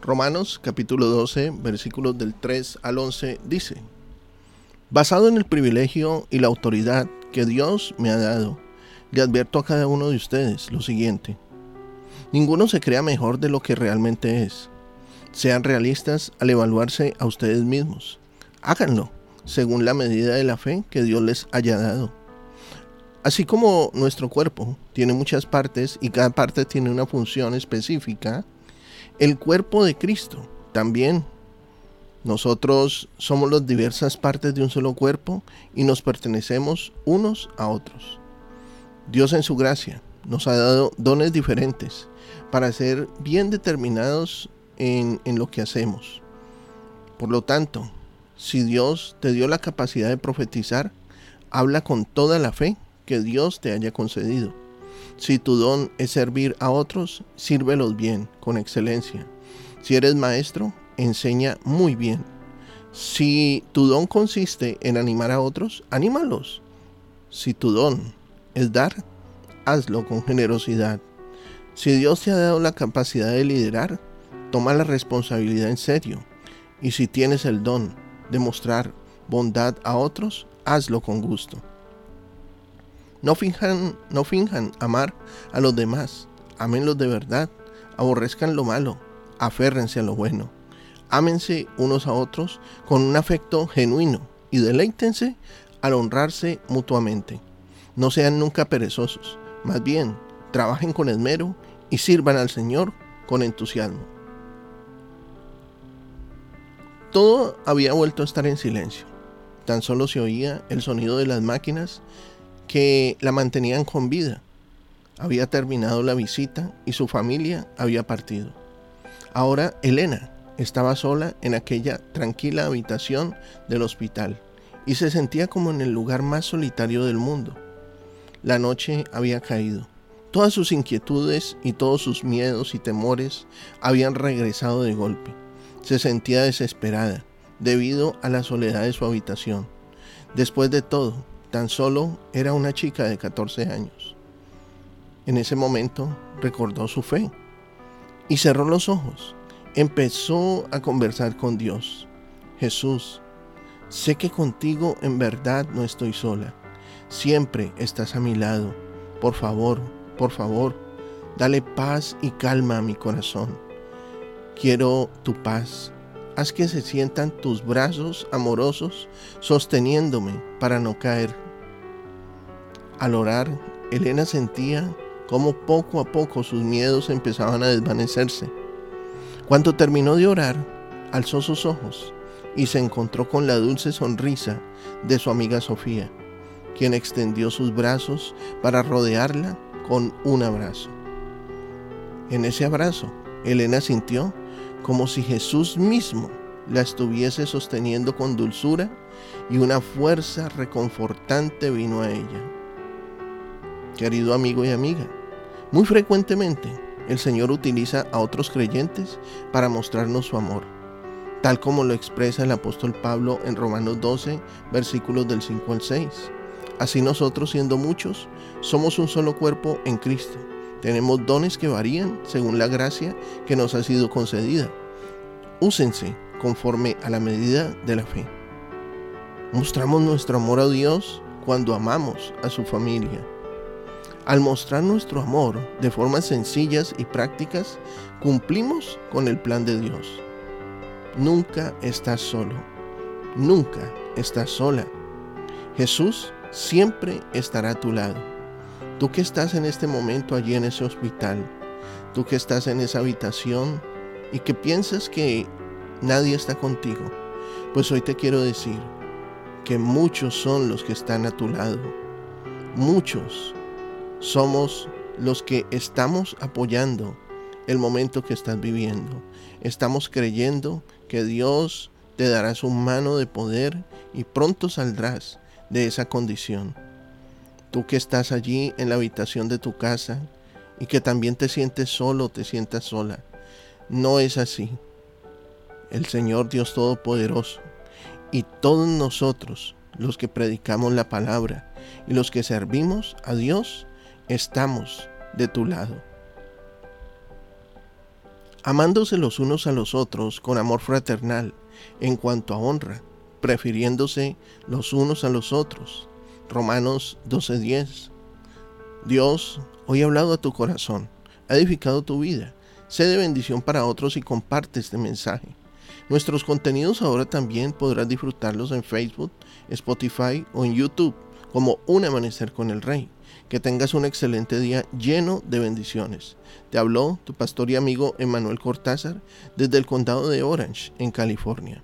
Romanos capítulo 12 versículos del 3 al 11 dice, Basado en el privilegio y la autoridad que Dios me ha dado, le advierto a cada uno de ustedes lo siguiente. Ninguno se crea mejor de lo que realmente es. Sean realistas al evaluarse a ustedes mismos. Háganlo según la medida de la fe que Dios les haya dado. Así como nuestro cuerpo tiene muchas partes y cada parte tiene una función específica, el cuerpo de Cristo también. Nosotros somos las diversas partes de un solo cuerpo y nos pertenecemos unos a otros. Dios en su gracia nos ha dado dones diferentes para ser bien determinados en, en lo que hacemos. Por lo tanto, si Dios te dio la capacidad de profetizar, habla con toda la fe que Dios te haya concedido. Si tu don es servir a otros, sírvelos bien, con excelencia. Si eres maestro, enseña muy bien. Si tu don consiste en animar a otros, anímalos. Si tu don es dar, hazlo con generosidad. Si Dios te ha dado la capacidad de liderar, toma la responsabilidad en serio. Y si tienes el don de mostrar bondad a otros, hazlo con gusto. No finjan, no finjan amar a los demás, amenlos de verdad, aborrezcan lo malo, aférrense a lo bueno. Ámense unos a otros con un afecto genuino y deleítense al honrarse mutuamente. No sean nunca perezosos, más bien trabajen con esmero y sirvan al Señor con entusiasmo. Todo había vuelto a estar en silencio. Tan solo se oía el sonido de las máquinas que la mantenían con vida. Había terminado la visita y su familia había partido. Ahora Elena estaba sola en aquella tranquila habitación del hospital y se sentía como en el lugar más solitario del mundo. La noche había caído. Todas sus inquietudes y todos sus miedos y temores habían regresado de golpe. Se sentía desesperada debido a la soledad de su habitación. Después de todo, Tan solo era una chica de 14 años. En ese momento recordó su fe y cerró los ojos. Empezó a conversar con Dios. Jesús, sé que contigo en verdad no estoy sola. Siempre estás a mi lado. Por favor, por favor, dale paz y calma a mi corazón. Quiero tu paz, haz que se sientan tus brazos amorosos sosteniéndome para no caer. Al orar, Elena sentía cómo poco a poco sus miedos empezaban a desvanecerse. Cuando terminó de orar, alzó sus ojos y se encontró con la dulce sonrisa de su amiga Sofía, quien extendió sus brazos para rodearla con un abrazo. En ese abrazo, Elena sintió como si Jesús mismo la estuviese sosteniendo con dulzura y una fuerza reconfortante vino a ella. Querido amigo y amiga, muy frecuentemente el Señor utiliza a otros creyentes para mostrarnos su amor, tal como lo expresa el apóstol Pablo en Romanos 12, versículos del 5 al 6. Así nosotros, siendo muchos, somos un solo cuerpo en Cristo tenemos dones que varían según la gracia que nos ha sido concedida. Úsense conforme a la medida de la fe. Mostramos nuestro amor a Dios cuando amamos a su familia. Al mostrar nuestro amor de formas sencillas y prácticas, cumplimos con el plan de Dios. Nunca estás solo. Nunca estás sola. Jesús siempre estará a tu lado. Tú que estás en este momento allí en ese hospital, tú que estás en esa habitación y que piensas que nadie está contigo, pues hoy te quiero decir que muchos son los que están a tu lado. Muchos somos los que estamos apoyando el momento que estás viviendo. Estamos creyendo que Dios te dará su mano de poder y pronto saldrás de esa condición. Tú que estás allí en la habitación de tu casa y que también te sientes solo te sientas sola. No es así. El Señor Dios Todopoderoso y todos nosotros, los que predicamos la palabra y los que servimos a Dios, estamos de tu lado. amándose los unos a los otros con amor fraternal en cuanto a honra, prefiriéndose los unos a los otros. Romanos 12:10. Dios hoy ha hablado a tu corazón, ha edificado tu vida. Sé de bendición para otros y comparte este mensaje. Nuestros contenidos ahora también podrás disfrutarlos en Facebook, Spotify o en YouTube como Un Amanecer con el Rey. Que tengas un excelente día lleno de bendiciones. Te habló tu pastor y amigo Emanuel Cortázar desde el condado de Orange, en California.